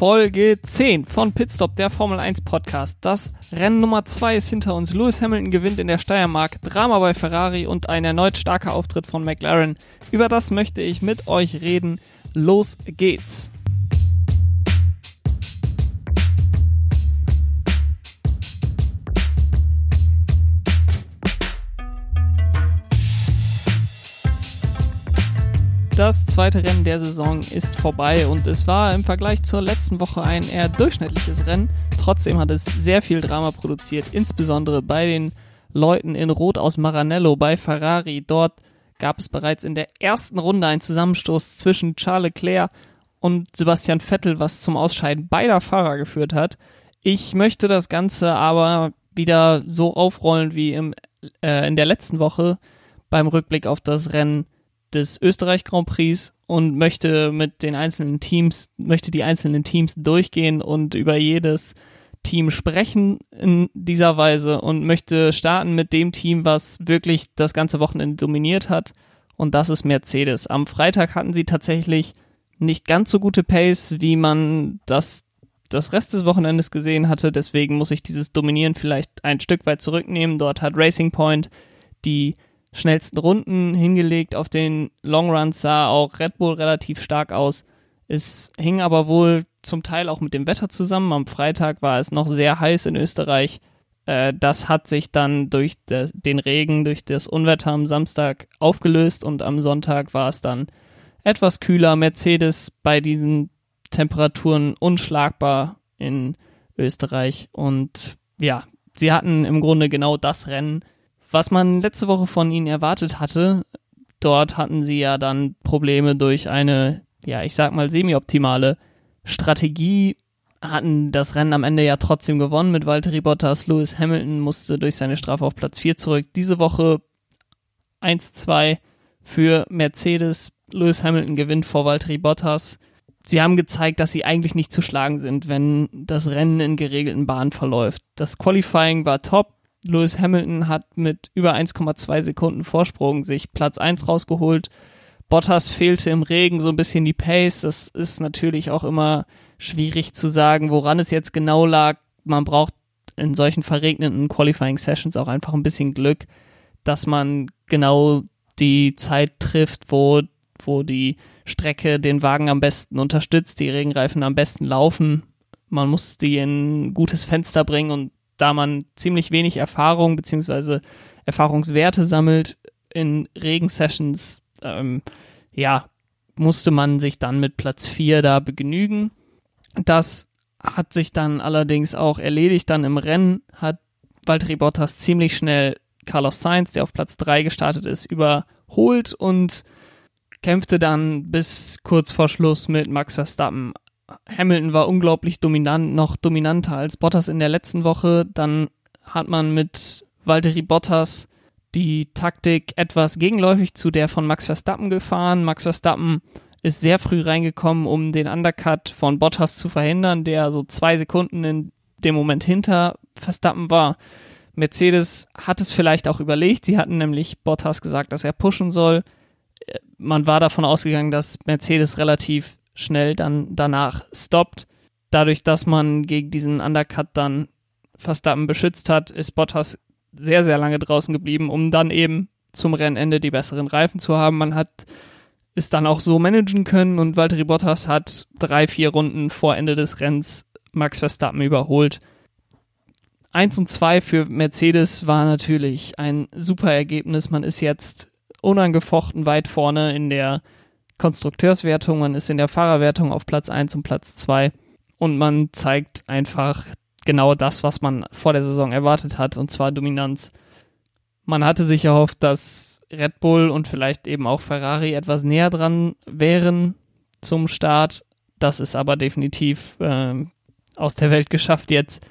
Folge 10 von Pitstop, der Formel 1 Podcast. Das Rennen Nummer 2 ist hinter uns. Lewis Hamilton gewinnt in der Steiermark, Drama bei Ferrari und ein erneut starker Auftritt von McLaren. Über das möchte ich mit euch reden. Los geht's. Das zweite Rennen der Saison ist vorbei und es war im Vergleich zur letzten Woche ein eher durchschnittliches Rennen. Trotzdem hat es sehr viel Drama produziert, insbesondere bei den Leuten in Rot aus Maranello bei Ferrari. Dort gab es bereits in der ersten Runde einen Zusammenstoß zwischen Charles Leclerc und Sebastian Vettel, was zum Ausscheiden beider Fahrer geführt hat. Ich möchte das Ganze aber wieder so aufrollen wie im, äh, in der letzten Woche beim Rückblick auf das Rennen des Österreich Grand Prix und möchte mit den einzelnen Teams, möchte die einzelnen Teams durchgehen und über jedes Team sprechen in dieser Weise und möchte starten mit dem Team, was wirklich das ganze Wochenende dominiert hat. Und das ist Mercedes. Am Freitag hatten sie tatsächlich nicht ganz so gute Pace, wie man das das Rest des Wochenendes gesehen hatte. Deswegen muss ich dieses Dominieren vielleicht ein Stück weit zurücknehmen. Dort hat Racing Point die schnellsten Runden hingelegt. Auf den Longruns sah auch Red Bull relativ stark aus. Es hing aber wohl zum Teil auch mit dem Wetter zusammen. Am Freitag war es noch sehr heiß in Österreich. Äh, das hat sich dann durch den Regen, durch das Unwetter am Samstag aufgelöst und am Sonntag war es dann etwas kühler. Mercedes bei diesen Temperaturen unschlagbar in Österreich und ja, sie hatten im Grunde genau das Rennen, was man letzte Woche von ihnen erwartet hatte, dort hatten sie ja dann Probleme durch eine, ja, ich sag mal, semi-optimale Strategie, hatten das Rennen am Ende ja trotzdem gewonnen mit Valtteri Bottas. Lewis Hamilton musste durch seine Strafe auf Platz 4 zurück. Diese Woche 1-2 für Mercedes. Lewis Hamilton gewinnt vor Valtteri Bottas. Sie haben gezeigt, dass sie eigentlich nicht zu schlagen sind, wenn das Rennen in geregelten Bahnen verläuft. Das Qualifying war top. Lewis Hamilton hat mit über 1,2 Sekunden Vorsprung sich Platz 1 rausgeholt. Bottas fehlte im Regen so ein bisschen die Pace. Das ist natürlich auch immer schwierig zu sagen, woran es jetzt genau lag. Man braucht in solchen verregneten Qualifying Sessions auch einfach ein bisschen Glück, dass man genau die Zeit trifft, wo, wo die Strecke den Wagen am besten unterstützt, die Regenreifen am besten laufen. Man muss die in ein gutes Fenster bringen und da man ziemlich wenig Erfahrung bzw. Erfahrungswerte sammelt in Regensessions, ähm, ja, musste man sich dann mit Platz 4 da begnügen. Das hat sich dann allerdings auch erledigt. Dann im Rennen hat Valtteri Bottas ziemlich schnell Carlos Sainz, der auf Platz 3 gestartet ist, überholt und kämpfte dann bis kurz vor Schluss mit Max Verstappen Hamilton war unglaublich dominant, noch dominanter als Bottas in der letzten Woche. Dann hat man mit Valtteri Bottas die Taktik etwas gegenläufig zu der von Max Verstappen gefahren. Max Verstappen ist sehr früh reingekommen, um den Undercut von Bottas zu verhindern, der so zwei Sekunden in dem Moment hinter Verstappen war. Mercedes hat es vielleicht auch überlegt. Sie hatten nämlich Bottas gesagt, dass er pushen soll. Man war davon ausgegangen, dass Mercedes relativ schnell dann danach stoppt. Dadurch, dass man gegen diesen Undercut dann Verstappen beschützt hat, ist Bottas sehr, sehr lange draußen geblieben, um dann eben zum Rennende die besseren Reifen zu haben. Man hat es dann auch so managen können und Valtteri Bottas hat drei, vier Runden vor Ende des Rennens Max Verstappen überholt. Eins und zwei für Mercedes war natürlich ein super Ergebnis. Man ist jetzt unangefochten weit vorne in der Konstrukteurswertung, man ist in der Fahrerwertung auf Platz 1 und Platz 2 und man zeigt einfach genau das, was man vor der Saison erwartet hat, und zwar Dominanz. Man hatte sich erhofft, dass Red Bull und vielleicht eben auch Ferrari etwas näher dran wären zum Start. Das ist aber definitiv äh, aus der Welt geschafft jetzt.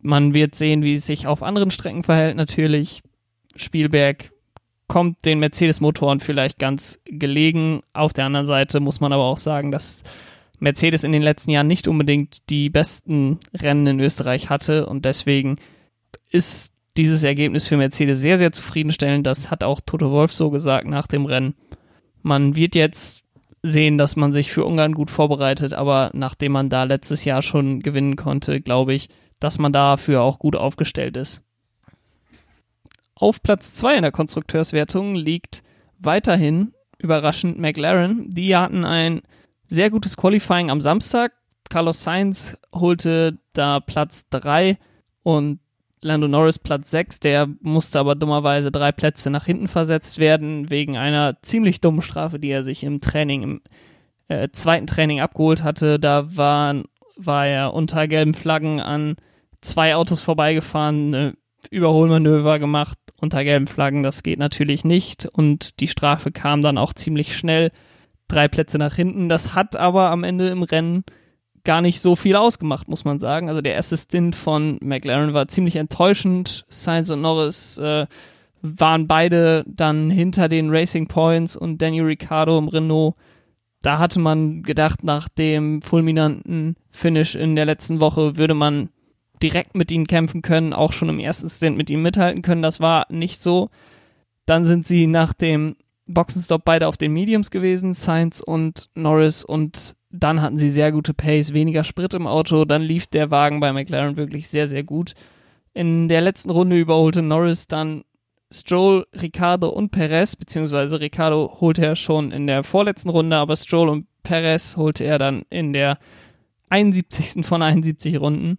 Man wird sehen, wie es sich auf anderen Strecken verhält. Natürlich Spielberg kommt den Mercedes-Motoren vielleicht ganz gelegen. Auf der anderen Seite muss man aber auch sagen, dass Mercedes in den letzten Jahren nicht unbedingt die besten Rennen in Österreich hatte und deswegen ist dieses Ergebnis für Mercedes sehr, sehr zufriedenstellend. Das hat auch Toto Wolf so gesagt nach dem Rennen. Man wird jetzt sehen, dass man sich für Ungarn gut vorbereitet, aber nachdem man da letztes Jahr schon gewinnen konnte, glaube ich, dass man dafür auch gut aufgestellt ist. Auf Platz 2 in der Konstrukteurswertung liegt weiterhin überraschend McLaren. Die hatten ein sehr gutes Qualifying am Samstag. Carlos Sainz holte da Platz 3 und Lando Norris Platz 6. Der musste aber dummerweise drei Plätze nach hinten versetzt werden, wegen einer ziemlich dummen Strafe, die er sich im Training, im äh, zweiten Training abgeholt hatte. Da war, war er unter gelben Flaggen an zwei Autos vorbeigefahren, eine Überholmanöver gemacht unter gelben Flaggen. Das geht natürlich nicht und die Strafe kam dann auch ziemlich schnell. Drei Plätze nach hinten. Das hat aber am Ende im Rennen gar nicht so viel ausgemacht, muss man sagen. Also der erste Stint von McLaren war ziemlich enttäuschend. Sainz und Norris äh, waren beide dann hinter den Racing Points und Daniel Ricciardo im Renault. Da hatte man gedacht, nach dem fulminanten Finish in der letzten Woche würde man direkt mit ihnen kämpfen können, auch schon im ersten Stint mit ihnen mithalten können. Das war nicht so. Dann sind sie nach dem Boxenstopp beide auf den Mediums gewesen, Sainz und Norris, und dann hatten sie sehr gute Pace, weniger Sprit im Auto, dann lief der Wagen bei McLaren wirklich sehr, sehr gut. In der letzten Runde überholte Norris dann Stroll, Ricardo und Perez, beziehungsweise Ricardo holte er schon in der vorletzten Runde, aber Stroll und Perez holte er dann in der 71. von 71 Runden.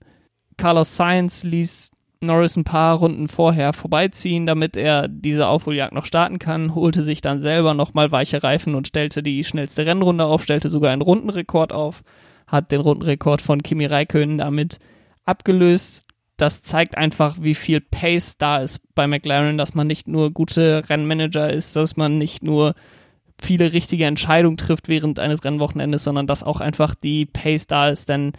Carlos Sainz ließ Norris ein paar Runden vorher vorbeiziehen, damit er diese Aufholjagd noch starten kann, holte sich dann selber nochmal weiche Reifen und stellte die schnellste Rennrunde auf, stellte sogar einen Rundenrekord auf, hat den Rundenrekord von Kimi Räikkönen damit abgelöst. Das zeigt einfach, wie viel Pace da ist bei McLaren, dass man nicht nur gute Rennmanager ist, dass man nicht nur viele richtige Entscheidungen trifft während eines Rennwochenendes, sondern dass auch einfach die Pace da ist, denn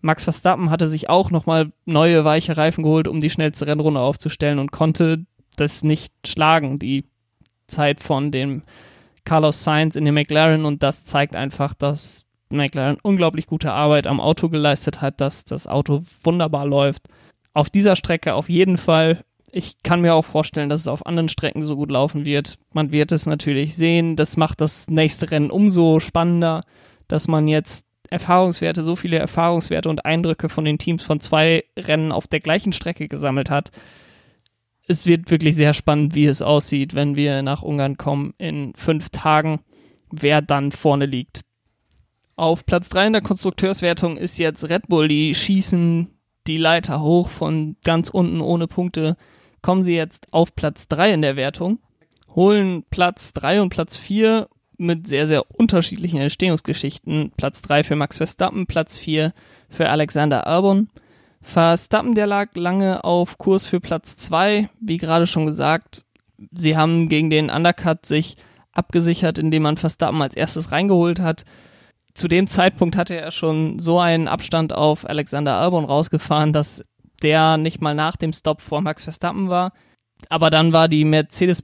Max Verstappen hatte sich auch nochmal neue weiche Reifen geholt, um die schnellste Rennrunde aufzustellen und konnte das nicht schlagen, die Zeit von dem Carlos Sainz in dem McLaren und das zeigt einfach, dass McLaren unglaublich gute Arbeit am Auto geleistet hat, dass das Auto wunderbar läuft. Auf dieser Strecke auf jeden Fall. Ich kann mir auch vorstellen, dass es auf anderen Strecken so gut laufen wird. Man wird es natürlich sehen. Das macht das nächste Rennen umso spannender, dass man jetzt Erfahrungswerte, so viele Erfahrungswerte und Eindrücke von den Teams von zwei Rennen auf der gleichen Strecke gesammelt hat. Es wird wirklich sehr spannend, wie es aussieht, wenn wir nach Ungarn kommen in fünf Tagen, wer dann vorne liegt. Auf Platz 3 in der Konstrukteurswertung ist jetzt Red Bull. Die schießen die Leiter hoch von ganz unten ohne Punkte. Kommen sie jetzt auf Platz 3 in der Wertung, holen Platz 3 und Platz 4 mit sehr, sehr unterschiedlichen Entstehungsgeschichten. Platz 3 für Max Verstappen, Platz 4 für Alexander Albon. Verstappen, der lag lange auf Kurs für Platz 2, wie gerade schon gesagt. Sie haben gegen den Undercut sich abgesichert, indem man Verstappen als erstes reingeholt hat. Zu dem Zeitpunkt hatte er schon so einen Abstand auf Alexander Albon rausgefahren, dass der nicht mal nach dem Stop vor Max Verstappen war. Aber dann war die Mercedes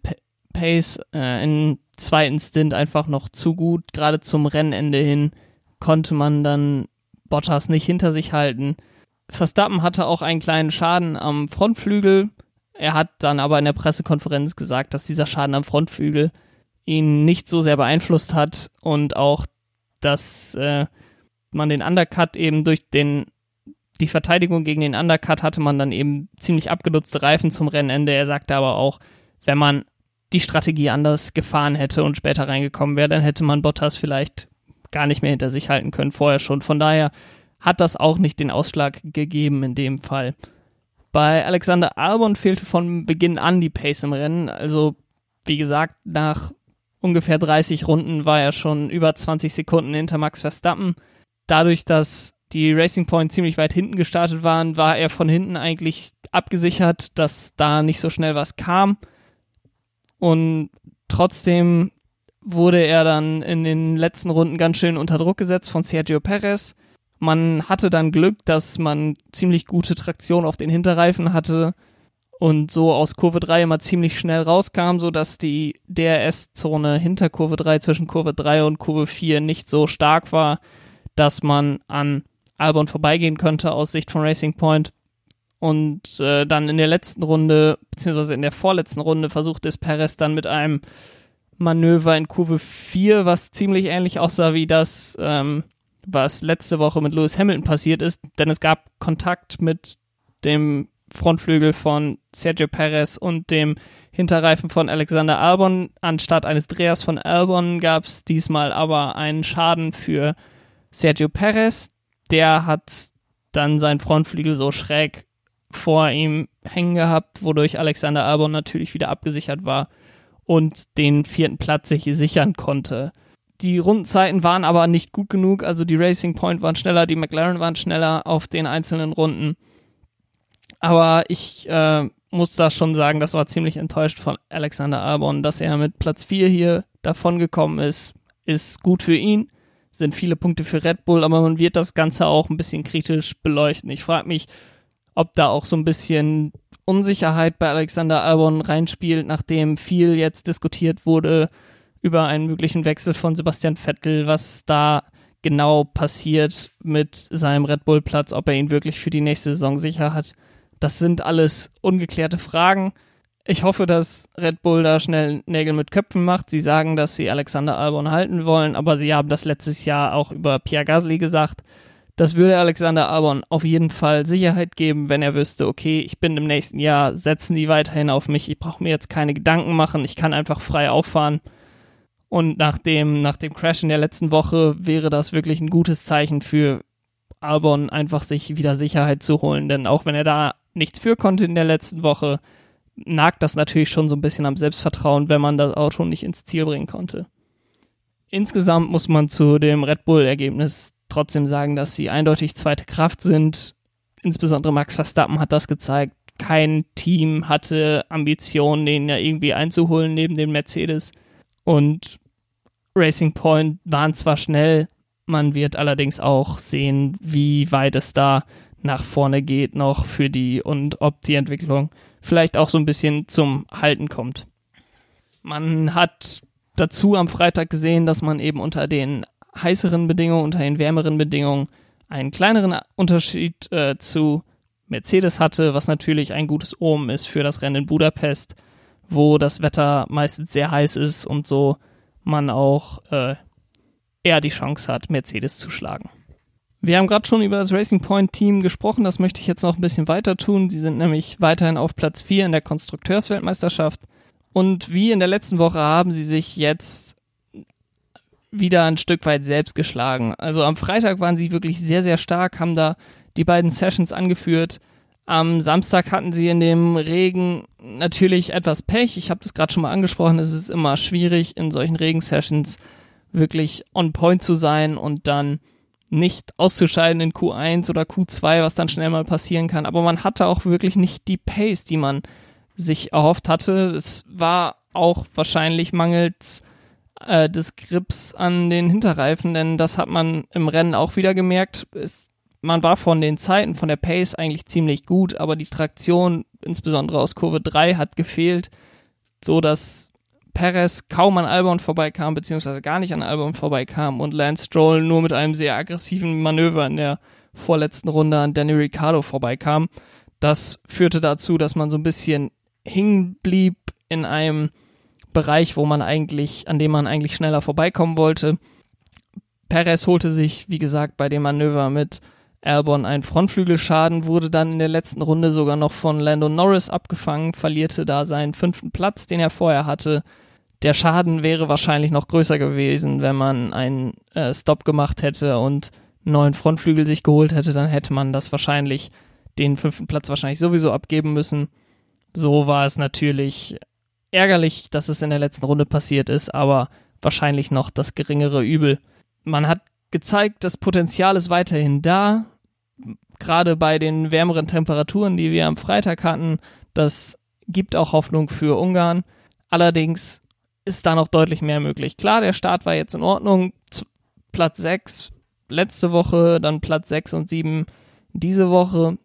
Pace äh, in zweiten Stint einfach noch zu gut. Gerade zum Rennende hin konnte man dann Bottas nicht hinter sich halten. Verstappen hatte auch einen kleinen Schaden am Frontflügel. Er hat dann aber in der Pressekonferenz gesagt, dass dieser Schaden am Frontflügel ihn nicht so sehr beeinflusst hat und auch, dass äh, man den Undercut eben durch den die Verteidigung gegen den Undercut hatte man dann eben ziemlich abgenutzte Reifen zum Rennende. Er sagte aber auch, wenn man die Strategie anders gefahren hätte und später reingekommen wäre, dann hätte man Bottas vielleicht gar nicht mehr hinter sich halten können, vorher schon. Von daher hat das auch nicht den Ausschlag gegeben in dem Fall. Bei Alexander Albon fehlte von Beginn an die Pace im Rennen. Also, wie gesagt, nach ungefähr 30 Runden war er schon über 20 Sekunden hinter Max Verstappen. Dadurch, dass die Racing Point ziemlich weit hinten gestartet waren, war er von hinten eigentlich abgesichert, dass da nicht so schnell was kam. Und trotzdem wurde er dann in den letzten Runden ganz schön unter Druck gesetzt von Sergio Perez. Man hatte dann Glück, dass man ziemlich gute Traktion auf den Hinterreifen hatte und so aus Kurve 3 immer ziemlich schnell rauskam, sodass die DRS-Zone hinter Kurve 3 zwischen Kurve 3 und Kurve 4 nicht so stark war, dass man an Albon vorbeigehen könnte aus Sicht von Racing Point. Und äh, dann in der letzten Runde, beziehungsweise in der vorletzten Runde, versucht es Perez dann mit einem Manöver in Kurve 4, was ziemlich ähnlich aussah wie das, ähm, was letzte Woche mit Lewis Hamilton passiert ist, denn es gab Kontakt mit dem Frontflügel von Sergio Perez und dem Hinterreifen von Alexander Albon. Anstatt eines Drehers von Albon gab es diesmal aber einen Schaden für Sergio Perez. Der hat dann seinen Frontflügel so schräg vor ihm hängen gehabt, wodurch Alexander Albon natürlich wieder abgesichert war und den vierten Platz sich sichern konnte. Die Rundenzeiten waren aber nicht gut genug, also die Racing Point waren schneller, die McLaren waren schneller auf den einzelnen Runden. Aber ich äh, muss da schon sagen, das war ziemlich enttäuscht von Alexander Albon, dass er mit Platz 4 hier davon gekommen ist, ist gut für ihn, sind viele Punkte für Red Bull, aber man wird das Ganze auch ein bisschen kritisch beleuchten. Ich frage mich, ob da auch so ein bisschen Unsicherheit bei Alexander Albon reinspielt, nachdem viel jetzt diskutiert wurde über einen möglichen Wechsel von Sebastian Vettel, was da genau passiert mit seinem Red Bull Platz, ob er ihn wirklich für die nächste Saison sicher hat. Das sind alles ungeklärte Fragen. Ich hoffe, dass Red Bull da schnell Nägel mit Köpfen macht. Sie sagen, dass sie Alexander Albon halten wollen, aber sie haben das letztes Jahr auch über Pierre Gasly gesagt. Das würde Alexander Albon auf jeden Fall Sicherheit geben, wenn er wüsste, okay, ich bin im nächsten Jahr, setzen die weiterhin auf mich, ich brauche mir jetzt keine Gedanken machen, ich kann einfach frei auffahren. Und nach dem, nach dem Crash in der letzten Woche wäre das wirklich ein gutes Zeichen für Albon, einfach sich wieder Sicherheit zu holen. Denn auch wenn er da nichts für konnte in der letzten Woche, nagt das natürlich schon so ein bisschen am Selbstvertrauen, wenn man das Auto nicht ins Ziel bringen konnte. Insgesamt muss man zu dem Red Bull-Ergebnis trotzdem sagen, dass sie eindeutig zweite Kraft sind. Insbesondere Max Verstappen hat das gezeigt. Kein Team hatte Ambitionen, den ja irgendwie einzuholen neben dem Mercedes. Und Racing Point waren zwar schnell, man wird allerdings auch sehen, wie weit es da nach vorne geht noch für die und ob die Entwicklung vielleicht auch so ein bisschen zum Halten kommt. Man hat dazu am Freitag gesehen, dass man eben unter den heißeren Bedingungen, unter den wärmeren Bedingungen einen kleineren Unterschied äh, zu Mercedes hatte, was natürlich ein gutes Omen ist für das Rennen in Budapest, wo das Wetter meistens sehr heiß ist und so man auch äh, eher die Chance hat, Mercedes zu schlagen. Wir haben gerade schon über das Racing Point Team gesprochen, das möchte ich jetzt noch ein bisschen weiter tun. Sie sind nämlich weiterhin auf Platz 4 in der Konstrukteursweltmeisterschaft. Und wie in der letzten Woche haben sie sich jetzt wieder ein Stück weit selbst geschlagen. Also am Freitag waren sie wirklich sehr, sehr stark, haben da die beiden Sessions angeführt. Am Samstag hatten sie in dem Regen natürlich etwas Pech. Ich habe das gerade schon mal angesprochen. Es ist immer schwierig, in solchen Regensessions wirklich on point zu sein und dann nicht auszuscheiden in Q1 oder Q2, was dann schnell mal passieren kann. Aber man hatte auch wirklich nicht die Pace, die man sich erhofft hatte. Es war auch wahrscheinlich mangels äh, des Grips an den Hinterreifen, denn das hat man im Rennen auch wieder gemerkt. Es, man war von den Zeiten, von der Pace eigentlich ziemlich gut, aber die Traktion, insbesondere aus Kurve 3, hat gefehlt, so dass Perez kaum an Albon vorbeikam, beziehungsweise gar nicht an Albon vorbeikam und Lance Stroll nur mit einem sehr aggressiven Manöver in der vorletzten Runde an Danny Ricciardo vorbeikam. Das führte dazu, dass man so ein bisschen hingen blieb in einem Bereich, wo man eigentlich, an dem man eigentlich schneller vorbeikommen wollte. Perez holte sich, wie gesagt, bei dem Manöver mit Albon einen Frontflügelschaden, wurde dann in der letzten Runde sogar noch von Lando Norris abgefangen, verlierte da seinen fünften Platz, den er vorher hatte der Schaden wäre wahrscheinlich noch größer gewesen, wenn man einen äh, Stop gemacht hätte und neuen Frontflügel sich geholt hätte, dann hätte man das wahrscheinlich, den fünften Platz wahrscheinlich sowieso abgeben müssen. So war es natürlich ärgerlich, dass es in der letzten Runde passiert ist, aber wahrscheinlich noch das geringere Übel. Man hat gezeigt, das Potenzial ist weiterhin da. Gerade bei den wärmeren Temperaturen, die wir am Freitag hatten, das gibt auch Hoffnung für Ungarn. Allerdings ist da noch deutlich mehr möglich. Klar, der Start war jetzt in Ordnung. Platz 6 letzte Woche, dann Platz 6 und 7 diese Woche.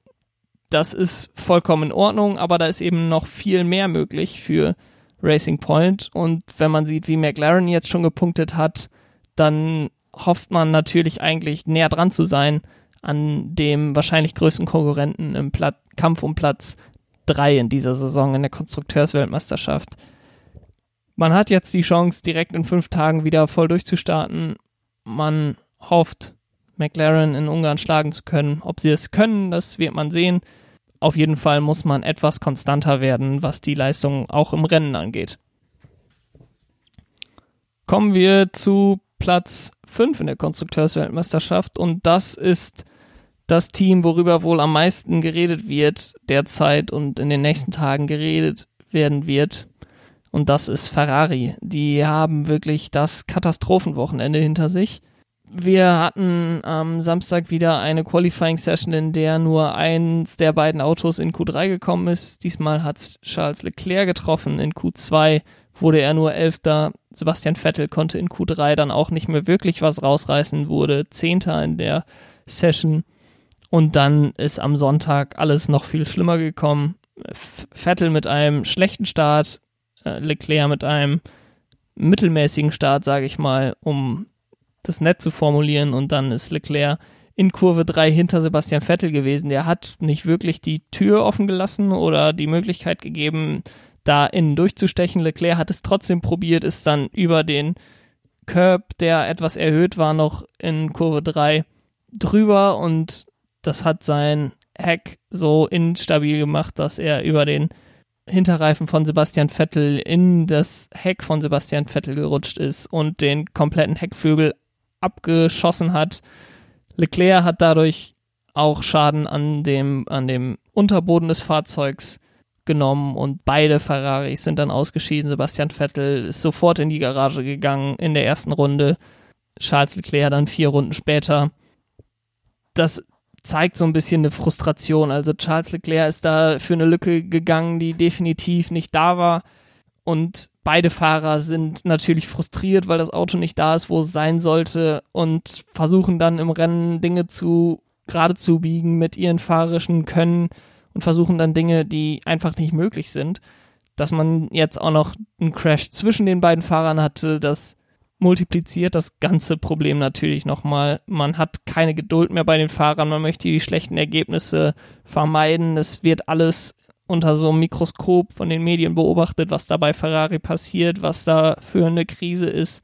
Das ist vollkommen in Ordnung, aber da ist eben noch viel mehr möglich für Racing Point. Und wenn man sieht, wie McLaren jetzt schon gepunktet hat, dann hofft man natürlich eigentlich näher dran zu sein an dem wahrscheinlich größten Konkurrenten im Plat Kampf um Platz 3 in dieser Saison in der Konstrukteursweltmeisterschaft. Man hat jetzt die Chance, direkt in fünf Tagen wieder voll durchzustarten. Man hofft, McLaren in Ungarn schlagen zu können. Ob sie es können, das wird man sehen. Auf jeden Fall muss man etwas konstanter werden, was die Leistung auch im Rennen angeht. Kommen wir zu Platz 5 in der Konstrukteursweltmeisterschaft und das ist das Team, worüber wohl am meisten geredet wird derzeit und in den nächsten Tagen geredet werden wird. Und das ist Ferrari. Die haben wirklich das Katastrophenwochenende hinter sich. Wir hatten am Samstag wieder eine Qualifying Session, in der nur eins der beiden Autos in Q3 gekommen ist. Diesmal hat Charles Leclerc getroffen. In Q2 wurde er nur Elfter. Sebastian Vettel konnte in Q3 dann auch nicht mehr wirklich was rausreißen, wurde Zehnter in der Session. Und dann ist am Sonntag alles noch viel schlimmer gekommen. Vettel mit einem schlechten Start, äh, Leclerc mit einem mittelmäßigen Start, sage ich mal, um das nett zu formulieren. Und dann ist Leclerc in Kurve 3 hinter Sebastian Vettel gewesen. Der hat nicht wirklich die Tür offen gelassen oder die Möglichkeit gegeben, da innen durchzustechen. Leclerc hat es trotzdem probiert, ist dann über den Curb, der etwas erhöht war, noch in Kurve 3 drüber und das hat sein Heck so instabil gemacht, dass er über den Hinterreifen von Sebastian Vettel in das Heck von Sebastian Vettel gerutscht ist und den kompletten Heckflügel abgeschossen hat. Leclerc hat dadurch auch Schaden an dem, an dem Unterboden des Fahrzeugs genommen und beide Ferraris sind dann ausgeschieden. Sebastian Vettel ist sofort in die Garage gegangen in der ersten Runde. Charles Leclerc dann vier Runden später. Das zeigt so ein bisschen eine Frustration. Also Charles Leclerc ist da für eine Lücke gegangen, die definitiv nicht da war. Und beide Fahrer sind natürlich frustriert, weil das Auto nicht da ist, wo es sein sollte und versuchen dann im Rennen Dinge zu gerade zu biegen mit ihren fahrerischen Können und versuchen dann Dinge, die einfach nicht möglich sind. Dass man jetzt auch noch einen Crash zwischen den beiden Fahrern hatte, das multipliziert das ganze Problem natürlich nochmal. Man hat keine Geduld mehr bei den Fahrern, man möchte die schlechten Ergebnisse vermeiden. Es wird alles unter so einem Mikroskop von den Medien beobachtet, was da bei Ferrari passiert, was da für eine Krise ist.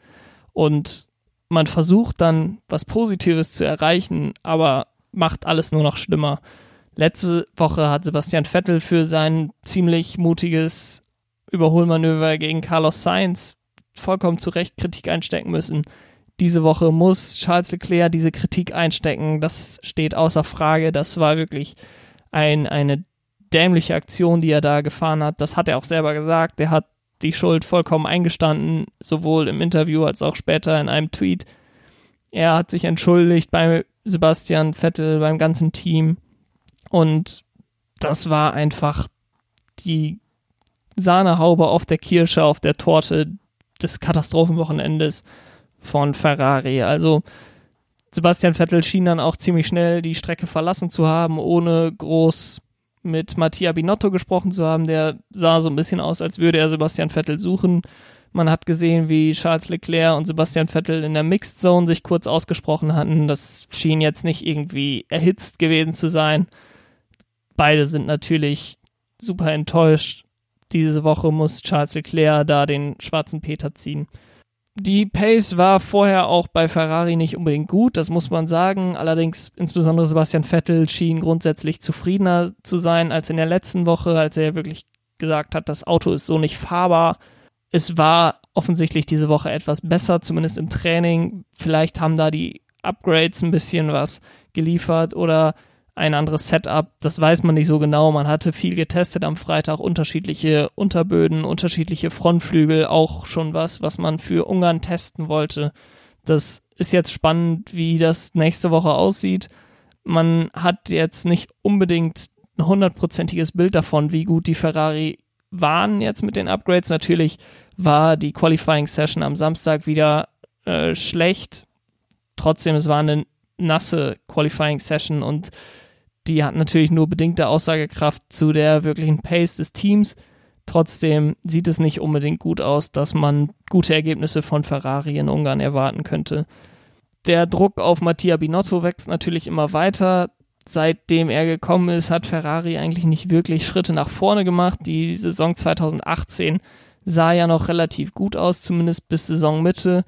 Und man versucht dann was Positives zu erreichen, aber macht alles nur noch schlimmer. Letzte Woche hat Sebastian Vettel für sein ziemlich mutiges Überholmanöver gegen Carlos Sainz vollkommen zu Recht Kritik einstecken müssen. Diese Woche muss Charles Leclerc diese Kritik einstecken. Das steht außer Frage. Das war wirklich ein, eine dämliche Aktion, die er da gefahren hat. Das hat er auch selber gesagt. Er hat die Schuld vollkommen eingestanden, sowohl im Interview als auch später in einem Tweet. Er hat sich entschuldigt bei Sebastian Vettel, beim ganzen Team. Und das war einfach die Sahnehaube auf der Kirsche, auf der Torte des Katastrophenwochenendes von Ferrari. Also Sebastian Vettel schien dann auch ziemlich schnell die Strecke verlassen zu haben, ohne groß mit Mattia Binotto gesprochen zu haben. Der sah so ein bisschen aus, als würde er Sebastian Vettel suchen. Man hat gesehen, wie Charles Leclerc und Sebastian Vettel in der Mixed Zone sich kurz ausgesprochen hatten. Das schien jetzt nicht irgendwie erhitzt gewesen zu sein. Beide sind natürlich super enttäuscht diese Woche muss Charles Leclerc da den schwarzen Peter ziehen. Die Pace war vorher auch bei Ferrari nicht unbedingt gut, das muss man sagen. Allerdings insbesondere Sebastian Vettel schien grundsätzlich zufriedener zu sein als in der letzten Woche, als er wirklich gesagt hat, das Auto ist so nicht fahrbar. Es war offensichtlich diese Woche etwas besser, zumindest im Training. Vielleicht haben da die Upgrades ein bisschen was geliefert oder ein anderes Setup. Das weiß man nicht so genau. Man hatte viel getestet am Freitag, unterschiedliche Unterböden, unterschiedliche Frontflügel, auch schon was, was man für Ungarn testen wollte. Das ist jetzt spannend, wie das nächste Woche aussieht. Man hat jetzt nicht unbedingt ein hundertprozentiges Bild davon, wie gut die Ferrari waren jetzt mit den Upgrades. Natürlich war die Qualifying Session am Samstag wieder äh, schlecht. Trotzdem, es war eine nasse Qualifying Session und die hat natürlich nur bedingte Aussagekraft zu der wirklichen Pace des Teams. Trotzdem sieht es nicht unbedingt gut aus, dass man gute Ergebnisse von Ferrari in Ungarn erwarten könnte. Der Druck auf Mattia Binotto wächst natürlich immer weiter. Seitdem er gekommen ist, hat Ferrari eigentlich nicht wirklich Schritte nach vorne gemacht. Die Saison 2018 sah ja noch relativ gut aus, zumindest bis Saisonmitte.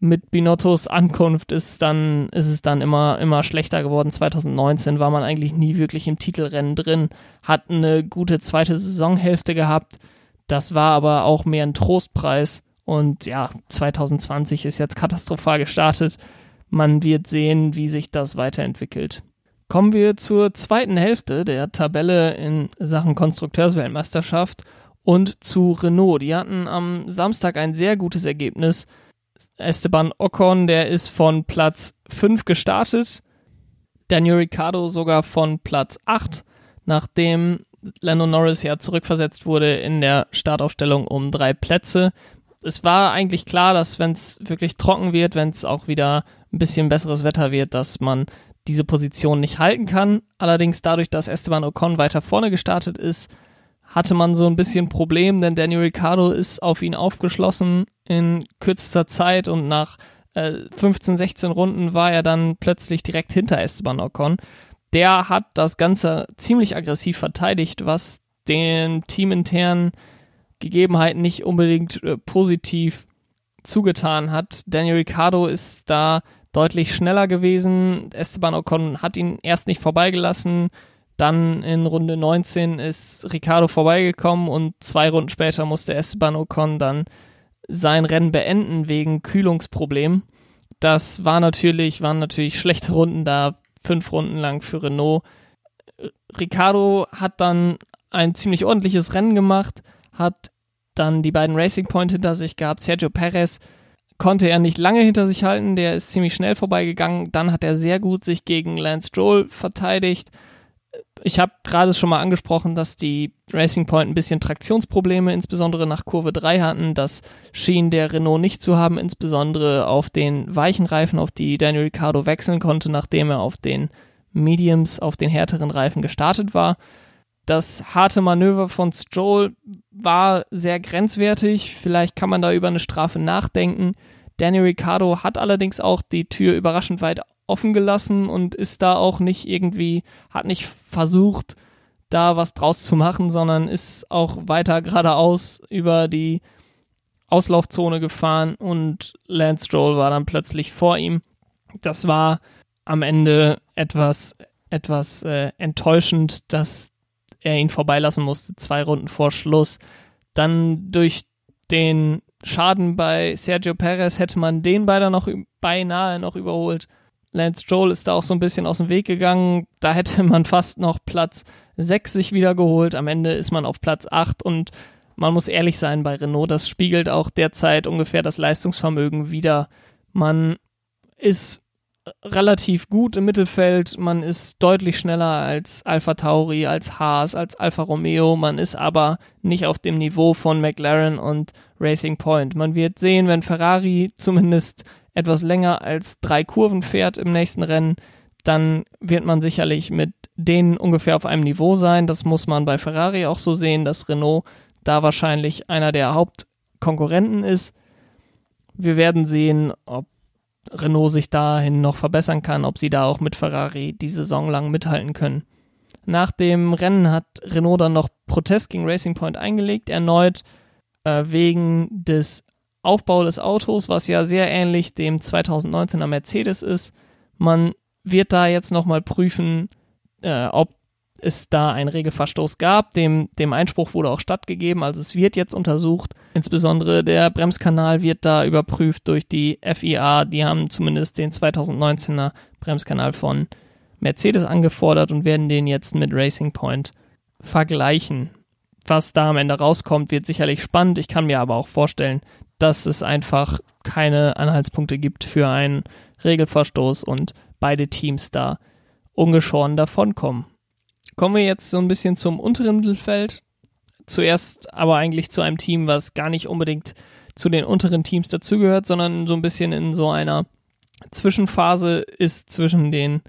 Mit Binottos Ankunft ist, dann, ist es dann immer, immer schlechter geworden. 2019 war man eigentlich nie wirklich im Titelrennen drin, hat eine gute zweite Saisonhälfte gehabt. Das war aber auch mehr ein Trostpreis. Und ja, 2020 ist jetzt katastrophal gestartet. Man wird sehen, wie sich das weiterentwickelt. Kommen wir zur zweiten Hälfte der Tabelle in Sachen Konstrukteursweltmeisterschaft und zu Renault. Die hatten am Samstag ein sehr gutes Ergebnis. Esteban Ocon, der ist von Platz 5 gestartet. Daniel Ricciardo sogar von Platz 8, nachdem Lando Norris ja zurückversetzt wurde in der Startaufstellung um drei Plätze. Es war eigentlich klar, dass wenn es wirklich trocken wird, wenn es auch wieder ein bisschen besseres Wetter wird, dass man diese Position nicht halten kann. Allerdings dadurch, dass Esteban Ocon weiter vorne gestartet ist, hatte man so ein bisschen Problem, denn Daniel Ricciardo ist auf ihn aufgeschlossen in kürzester Zeit und nach äh, 15, 16 Runden war er dann plötzlich direkt hinter Esteban Ocon. Der hat das Ganze ziemlich aggressiv verteidigt, was den teaminternen Gegebenheiten nicht unbedingt äh, positiv zugetan hat. Daniel Ricciardo ist da deutlich schneller gewesen. Esteban Ocon hat ihn erst nicht vorbeigelassen. Dann in Runde 19 ist Ricardo vorbeigekommen und zwei Runden später musste Esteban Ocon dann sein Rennen beenden wegen Kühlungsproblemen. Das war natürlich, waren natürlich schlechte Runden da, fünf Runden lang für Renault. Ricardo hat dann ein ziemlich ordentliches Rennen gemacht, hat dann die beiden Racing Point hinter sich gehabt. Sergio Perez konnte er nicht lange hinter sich halten, der ist ziemlich schnell vorbeigegangen. Dann hat er sehr gut sich gegen Lance Stroll verteidigt. Ich habe gerade schon mal angesprochen, dass die Racing Point ein bisschen Traktionsprobleme, insbesondere nach Kurve 3 hatten. Das schien der Renault nicht zu haben, insbesondere auf den weichen Reifen, auf die Daniel Ricciardo wechseln konnte, nachdem er auf den Mediums, auf den härteren Reifen gestartet war. Das harte Manöver von Stroll war sehr grenzwertig. Vielleicht kann man da über eine Strafe nachdenken. Daniel Ricciardo hat allerdings auch die Tür überraschend weit offen gelassen und ist da auch nicht irgendwie, hat nicht versucht, da was draus zu machen, sondern ist auch weiter geradeaus über die Auslaufzone gefahren und Lance Stroll war dann plötzlich vor ihm. Das war am Ende etwas, etwas äh, enttäuschend, dass er ihn vorbeilassen musste, zwei Runden vor Schluss. Dann durch den Schaden bei Sergio Perez hätte man den beinahe noch, beinahe noch überholt. Lance Stroll ist da auch so ein bisschen aus dem Weg gegangen. Da hätte man fast noch Platz 6 sich wieder geholt. Am Ende ist man auf Platz 8 und man muss ehrlich sein bei Renault. Das spiegelt auch derzeit ungefähr das Leistungsvermögen wieder. Man ist relativ gut im Mittelfeld. Man ist deutlich schneller als Alpha Tauri, als Haas, als Alfa Romeo. Man ist aber nicht auf dem Niveau von McLaren und Racing Point. Man wird sehen, wenn Ferrari zumindest etwas länger als drei Kurven fährt im nächsten Rennen, dann wird man sicherlich mit denen ungefähr auf einem Niveau sein. Das muss man bei Ferrari auch so sehen, dass Renault da wahrscheinlich einer der Hauptkonkurrenten ist. Wir werden sehen, ob Renault sich dahin noch verbessern kann, ob sie da auch mit Ferrari die Saison lang mithalten können. Nach dem Rennen hat Renault dann noch Protest gegen Racing Point eingelegt, erneut äh, wegen des Aufbau des Autos, was ja sehr ähnlich dem 2019er Mercedes ist. Man wird da jetzt nochmal prüfen, äh, ob es da einen Regelverstoß gab. Dem, dem Einspruch wurde auch stattgegeben, also es wird jetzt untersucht. Insbesondere der Bremskanal wird da überprüft durch die FIA. Die haben zumindest den 2019er Bremskanal von Mercedes angefordert und werden den jetzt mit Racing Point vergleichen. Was da am Ende rauskommt, wird sicherlich spannend. Ich kann mir aber auch vorstellen, dass es einfach keine Anhaltspunkte gibt für einen Regelverstoß und beide Teams da ungeschoren davonkommen. Kommen wir jetzt so ein bisschen zum unteren Mittelfeld. Zuerst aber eigentlich zu einem Team, was gar nicht unbedingt zu den unteren Teams dazugehört, sondern so ein bisschen in so einer Zwischenphase ist zwischen den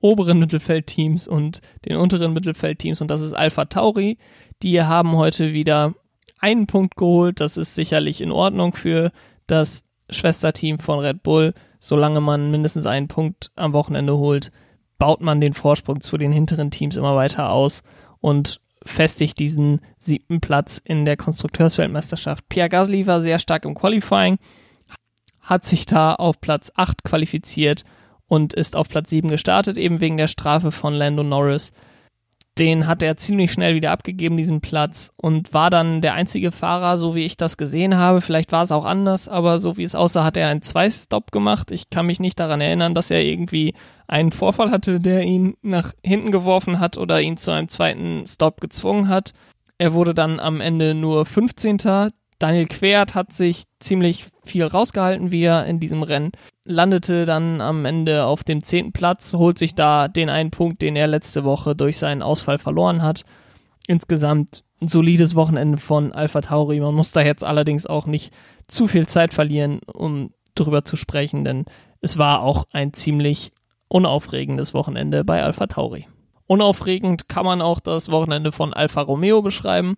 oberen Mittelfeldteams und den unteren Mittelfeldteams und das ist Alpha Tauri. Die haben heute wieder einen Punkt geholt. Das ist sicherlich in Ordnung für das Schwesterteam von Red Bull. Solange man mindestens einen Punkt am Wochenende holt, baut man den Vorsprung zu den hinteren Teams immer weiter aus und festigt diesen siebten Platz in der Konstrukteursweltmeisterschaft. Pierre Gasly war sehr stark im Qualifying, hat sich da auf Platz 8 qualifiziert und ist auf Platz 7 gestartet, eben wegen der Strafe von Lando Norris. Den hat er ziemlich schnell wieder abgegeben, diesen Platz, und war dann der einzige Fahrer, so wie ich das gesehen habe. Vielleicht war es auch anders, aber so wie es aussah, hat er einen Zwei-Stop gemacht. Ich kann mich nicht daran erinnern, dass er irgendwie einen Vorfall hatte, der ihn nach hinten geworfen hat oder ihn zu einem zweiten Stop gezwungen hat. Er wurde dann am Ende nur 15. Daniel Quert hat sich ziemlich viel rausgehalten wieder in diesem Rennen, landete dann am Ende auf dem zehnten Platz, holt sich da den einen Punkt, den er letzte Woche durch seinen Ausfall verloren hat. Insgesamt ein solides Wochenende von Alpha Tauri. Man muss da jetzt allerdings auch nicht zu viel Zeit verlieren, um darüber zu sprechen, denn es war auch ein ziemlich unaufregendes Wochenende bei Alpha Tauri. Unaufregend kann man auch das Wochenende von Alfa Romeo beschreiben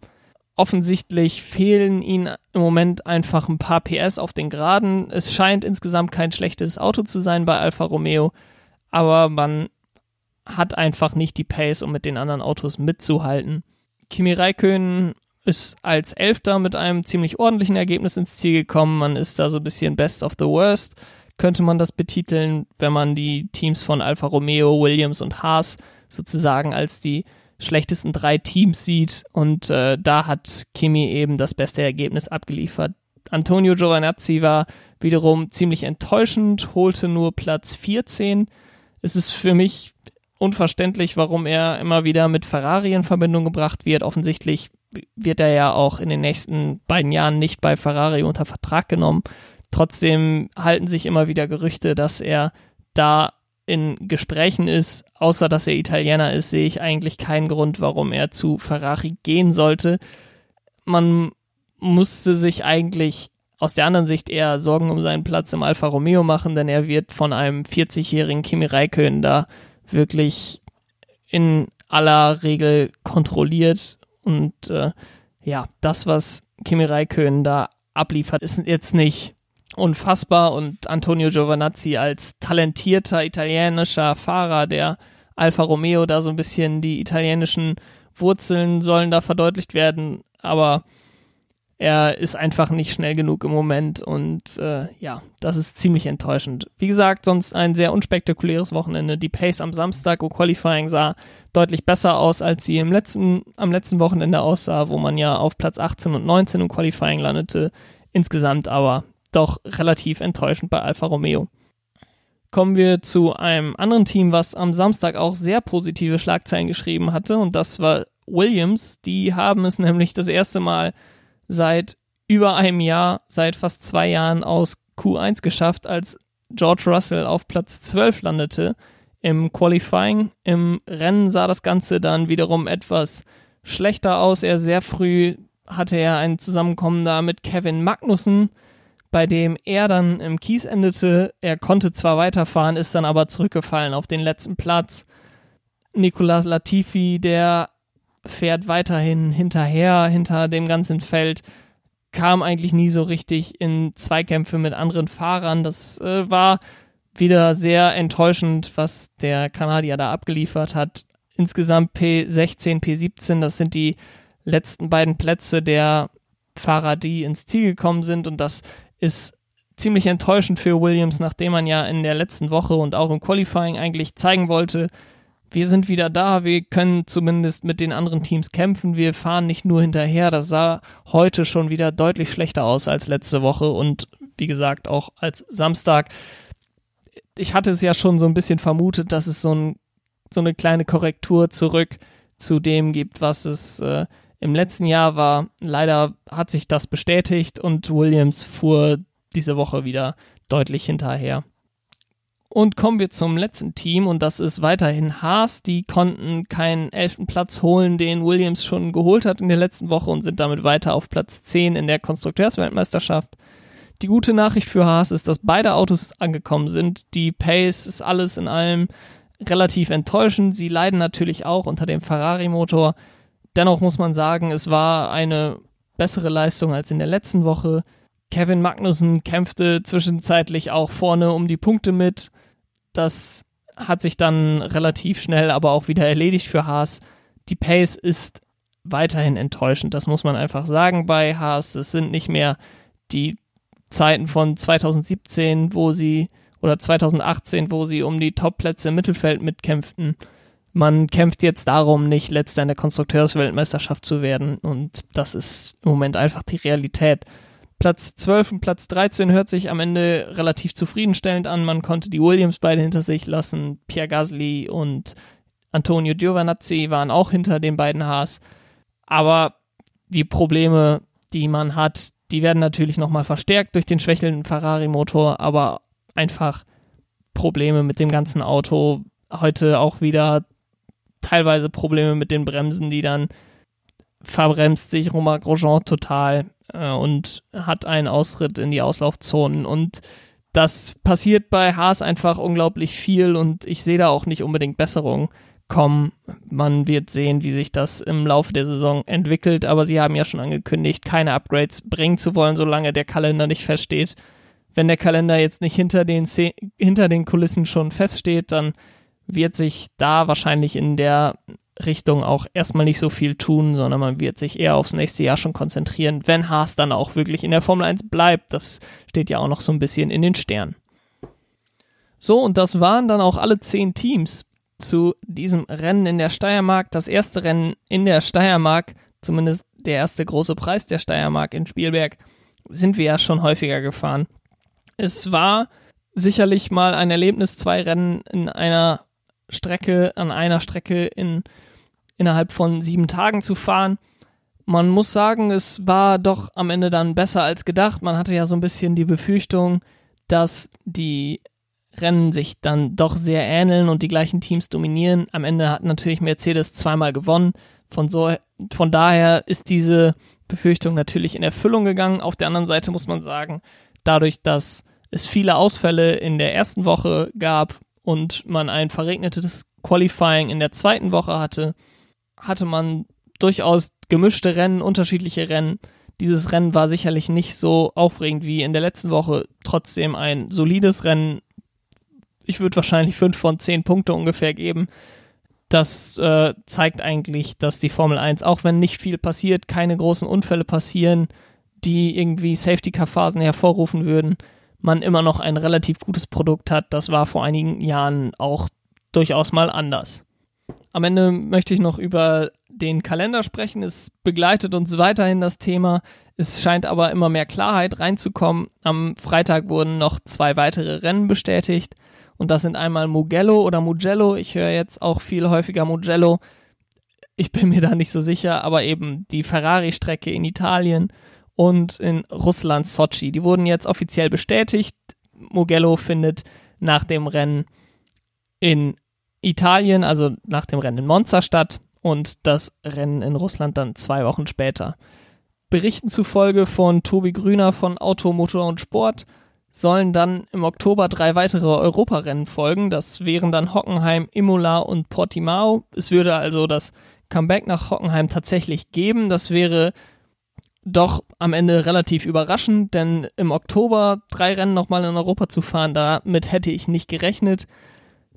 offensichtlich fehlen ihnen im Moment einfach ein paar PS auf den Geraden. Es scheint insgesamt kein schlechtes Auto zu sein bei Alfa Romeo, aber man hat einfach nicht die Pace, um mit den anderen Autos mitzuhalten. Kimi Räikkönen ist als Elfter mit einem ziemlich ordentlichen Ergebnis ins Ziel gekommen. Man ist da so ein bisschen Best of the Worst, könnte man das betiteln, wenn man die Teams von Alfa Romeo, Williams und Haas sozusagen als die schlechtesten drei Teams sieht. Und äh, da hat Kimi eben das beste Ergebnis abgeliefert. Antonio Giovanazzi war wiederum ziemlich enttäuschend, holte nur Platz 14. Es ist für mich unverständlich, warum er immer wieder mit Ferrari in Verbindung gebracht wird. Offensichtlich wird er ja auch in den nächsten beiden Jahren nicht bei Ferrari unter Vertrag genommen. Trotzdem halten sich immer wieder Gerüchte, dass er da in Gesprächen ist, außer dass er Italiener ist, sehe ich eigentlich keinen Grund, warum er zu Ferrari gehen sollte. Man musste sich eigentlich aus der anderen Sicht eher Sorgen um seinen Platz im Alfa Romeo machen, denn er wird von einem 40-jährigen Kimi Räikkönen da wirklich in aller Regel kontrolliert und äh, ja, das, was Kimi Räikkönen da abliefert, ist jetzt nicht unfassbar und Antonio Giovanazzi als talentierter italienischer Fahrer, der Alfa Romeo da so ein bisschen die italienischen Wurzeln sollen da verdeutlicht werden, aber er ist einfach nicht schnell genug im Moment und äh, ja, das ist ziemlich enttäuschend. Wie gesagt, sonst ein sehr unspektakuläres Wochenende. Die Pace am Samstag im Qualifying sah deutlich besser aus, als sie im letzten, am letzten Wochenende aussah, wo man ja auf Platz 18 und 19 im Qualifying landete. Insgesamt aber doch relativ enttäuschend bei Alfa Romeo. Kommen wir zu einem anderen Team, was am Samstag auch sehr positive Schlagzeilen geschrieben hatte, und das war Williams. Die haben es nämlich das erste Mal seit über einem Jahr, seit fast zwei Jahren aus Q1 geschafft, als George Russell auf Platz 12 landete im Qualifying. Im Rennen sah das Ganze dann wiederum etwas schlechter aus. Er sehr früh hatte er ein Zusammenkommen da mit Kevin Magnussen, bei dem er dann im Kies endete. Er konnte zwar weiterfahren, ist dann aber zurückgefallen auf den letzten Platz. Nicolas Latifi, der fährt weiterhin hinterher, hinter dem ganzen Feld, kam eigentlich nie so richtig in Zweikämpfe mit anderen Fahrern. Das äh, war wieder sehr enttäuschend, was der Kanadier da abgeliefert hat. Insgesamt P16, P17, das sind die letzten beiden Plätze der Fahrer, die ins Ziel gekommen sind und das ist ziemlich enttäuschend für Williams, nachdem man ja in der letzten Woche und auch im Qualifying eigentlich zeigen wollte, wir sind wieder da, wir können zumindest mit den anderen Teams kämpfen, wir fahren nicht nur hinterher. Das sah heute schon wieder deutlich schlechter aus als letzte Woche und wie gesagt auch als Samstag. Ich hatte es ja schon so ein bisschen vermutet, dass es so, ein, so eine kleine Korrektur zurück zu dem gibt, was es äh, im letzten Jahr war. Leider hat sich das bestätigt und Williams fuhr diese Woche wieder deutlich hinterher. Und kommen wir zum letzten Team und das ist weiterhin Haas. Die konnten keinen elften Platz holen, den Williams schon geholt hat in der letzten Woche und sind damit weiter auf Platz 10 in der Konstrukteursweltmeisterschaft. Die gute Nachricht für Haas ist, dass beide Autos angekommen sind. Die Pace ist alles in allem relativ enttäuschend. Sie leiden natürlich auch unter dem Ferrari-Motor. Dennoch muss man sagen, es war eine bessere Leistung als in der letzten Woche. Kevin Magnussen kämpfte zwischenzeitlich auch vorne um die Punkte mit. Das hat sich dann relativ schnell aber auch wieder erledigt für Haas. Die Pace ist weiterhin enttäuschend. Das muss man einfach sagen bei Haas. Es sind nicht mehr die Zeiten von 2017, wo sie oder 2018, wo sie um die Topplätze im Mittelfeld mitkämpften. Man kämpft jetzt darum, nicht letzter in der Konstrukteursweltmeisterschaft zu werden und das ist im Moment einfach die Realität. Platz 12 und Platz 13 hört sich am Ende relativ zufriedenstellend an. Man konnte die Williams beide hinter sich lassen. Pierre Gasly und Antonio Giovanazzi waren auch hinter den beiden Haas. Aber die Probleme, die man hat, die werden natürlich nochmal verstärkt durch den schwächelnden Ferrari-Motor, aber einfach Probleme mit dem ganzen Auto. Heute auch wieder teilweise Probleme mit den Bremsen, die dann verbremst sich Romain Grosjean total äh, und hat einen Ausritt in die Auslaufzonen und das passiert bei Haas einfach unglaublich viel und ich sehe da auch nicht unbedingt Besserung kommen. Man wird sehen, wie sich das im Laufe der Saison entwickelt, aber sie haben ja schon angekündigt, keine Upgrades bringen zu wollen, solange der Kalender nicht feststeht. Wenn der Kalender jetzt nicht hinter den, hinter den Kulissen schon feststeht, dann wird sich da wahrscheinlich in der Richtung auch erstmal nicht so viel tun, sondern man wird sich eher aufs nächste Jahr schon konzentrieren, wenn Haas dann auch wirklich in der Formel 1 bleibt. Das steht ja auch noch so ein bisschen in den Sternen. So, und das waren dann auch alle zehn Teams zu diesem Rennen in der Steiermark. Das erste Rennen in der Steiermark, zumindest der erste große Preis der Steiermark in Spielberg, sind wir ja schon häufiger gefahren. Es war sicherlich mal ein Erlebnis, zwei Rennen in einer Strecke, an einer Strecke in, innerhalb von sieben Tagen zu fahren. Man muss sagen, es war doch am Ende dann besser als gedacht. Man hatte ja so ein bisschen die Befürchtung, dass die Rennen sich dann doch sehr ähneln und die gleichen Teams dominieren. Am Ende hat natürlich Mercedes zweimal gewonnen. Von, so, von daher ist diese Befürchtung natürlich in Erfüllung gegangen. Auf der anderen Seite muss man sagen, dadurch, dass es viele Ausfälle in der ersten Woche gab und man ein verregnetes Qualifying in der zweiten Woche hatte, hatte man durchaus gemischte Rennen, unterschiedliche Rennen. Dieses Rennen war sicherlich nicht so aufregend wie in der letzten Woche, trotzdem ein solides Rennen. Ich würde wahrscheinlich fünf von zehn Punkte ungefähr geben. Das äh, zeigt eigentlich, dass die Formel 1, auch wenn nicht viel passiert, keine großen Unfälle passieren, die irgendwie Safety-Car-Phasen hervorrufen würden, man immer noch ein relativ gutes Produkt hat. Das war vor einigen Jahren auch durchaus mal anders. Am Ende möchte ich noch über den Kalender sprechen. Es begleitet uns weiterhin das Thema. Es scheint aber immer mehr Klarheit reinzukommen. Am Freitag wurden noch zwei weitere Rennen bestätigt. Und das sind einmal Mugello oder Mugello. Ich höre jetzt auch viel häufiger Mugello. Ich bin mir da nicht so sicher, aber eben die Ferrari-Strecke in Italien und in Russland Sochi. Die wurden jetzt offiziell bestätigt. Mugello findet nach dem Rennen in Italien, also nach dem Rennen in Monza statt und das Rennen in Russland dann zwei Wochen später. Berichten zufolge von Tobi Grüner von Auto, Motor und Sport sollen dann im Oktober drei weitere Europarennen folgen. Das wären dann Hockenheim, Imola und Portimao. Es würde also das Comeback nach Hockenheim tatsächlich geben. Das wäre doch am Ende relativ überraschend, denn im Oktober drei Rennen nochmal in Europa zu fahren, damit hätte ich nicht gerechnet.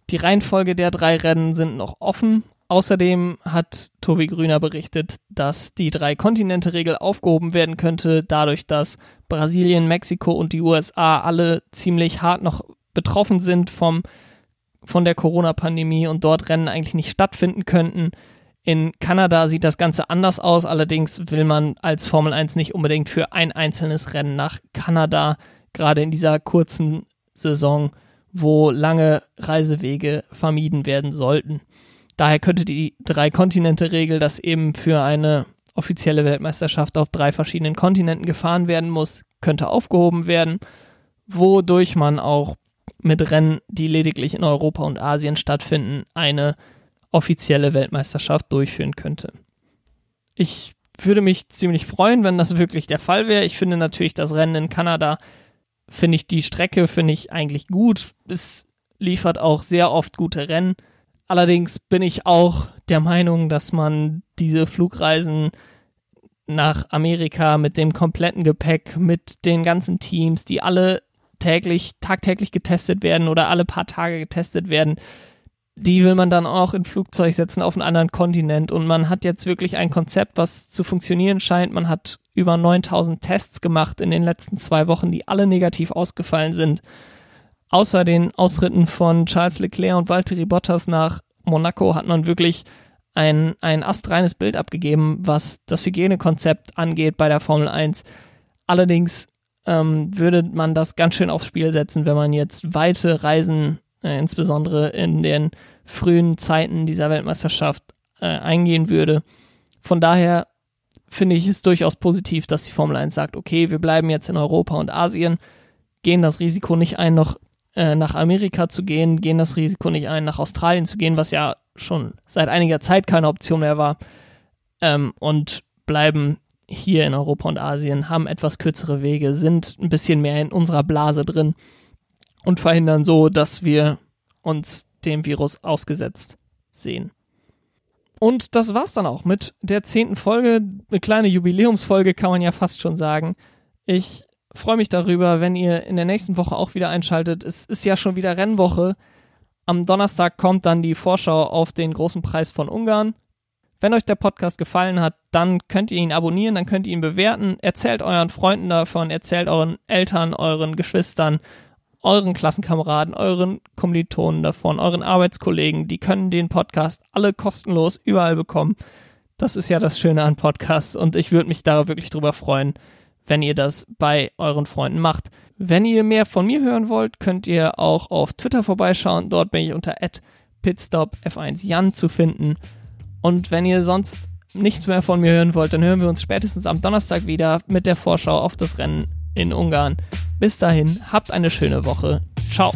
Die Reihenfolge der drei Rennen sind noch offen. Außerdem hat Tobi Grüner berichtet, dass die Drei-Kontinente-Regel aufgehoben werden könnte, dadurch, dass Brasilien, Mexiko und die USA alle ziemlich hart noch betroffen sind vom, von der Corona-Pandemie und dort Rennen eigentlich nicht stattfinden könnten. In Kanada sieht das Ganze anders aus, allerdings will man als Formel 1 nicht unbedingt für ein einzelnes Rennen nach Kanada, gerade in dieser kurzen Saison, wo lange Reisewege vermieden werden sollten. Daher könnte die Drei-Kontinente-Regel, dass eben für eine offizielle Weltmeisterschaft auf drei verschiedenen Kontinenten gefahren werden muss, könnte aufgehoben werden, wodurch man auch mit Rennen, die lediglich in Europa und Asien stattfinden, eine offizielle Weltmeisterschaft durchführen könnte. Ich würde mich ziemlich freuen, wenn das wirklich der Fall wäre. Ich finde natürlich das Rennen in Kanada, finde ich die Strecke, finde ich eigentlich gut. Es liefert auch sehr oft gute Rennen. Allerdings bin ich auch der Meinung, dass man diese Flugreisen nach Amerika mit dem kompletten Gepäck, mit den ganzen Teams, die alle täglich, tagtäglich getestet werden oder alle paar Tage getestet werden, die will man dann auch in Flugzeug setzen auf einen anderen Kontinent. Und man hat jetzt wirklich ein Konzept, was zu funktionieren scheint. Man hat über 9000 Tests gemacht in den letzten zwei Wochen, die alle negativ ausgefallen sind. Außer den Ausritten von Charles Leclerc und Valtteri Bottas nach Monaco hat man wirklich ein, ein astreines Bild abgegeben, was das Hygienekonzept angeht bei der Formel 1. Allerdings ähm, würde man das ganz schön aufs Spiel setzen, wenn man jetzt weite Reisen, äh, insbesondere in den frühen Zeiten dieser Weltmeisterschaft, äh, eingehen würde. Von daher finde ich es durchaus positiv, dass die Formel 1 sagt, okay, wir bleiben jetzt in Europa und Asien, gehen das Risiko nicht ein, noch äh, nach Amerika zu gehen, gehen das Risiko nicht ein, nach Australien zu gehen, was ja schon seit einiger Zeit keine Option mehr war, ähm, und bleiben hier in Europa und Asien, haben etwas kürzere Wege, sind ein bisschen mehr in unserer Blase drin und verhindern so, dass wir uns dem Virus ausgesetzt sehen. Und das war's dann auch mit der zehnten Folge. Eine kleine Jubiläumsfolge kann man ja fast schon sagen. Ich freue mich darüber, wenn ihr in der nächsten Woche auch wieder einschaltet. Es ist ja schon wieder Rennwoche. Am Donnerstag kommt dann die Vorschau auf den großen Preis von Ungarn. Wenn euch der Podcast gefallen hat, dann könnt ihr ihn abonnieren, dann könnt ihr ihn bewerten. Erzählt euren Freunden davon, erzählt euren Eltern, euren Geschwistern, euren Klassenkameraden, euren Kommilitonen davon, euren Arbeitskollegen. Die können den Podcast alle kostenlos überall bekommen. Das ist ja das Schöne an Podcasts und ich würde mich da wirklich drüber freuen, wenn ihr das bei euren Freunden macht. Wenn ihr mehr von mir hören wollt, könnt ihr auch auf Twitter vorbeischauen. Dort bin ich unter pitstopf1jan zu finden. Und wenn ihr sonst nichts mehr von mir hören wollt, dann hören wir uns spätestens am Donnerstag wieder mit der Vorschau auf das Rennen in Ungarn. Bis dahin, habt eine schöne Woche. Ciao.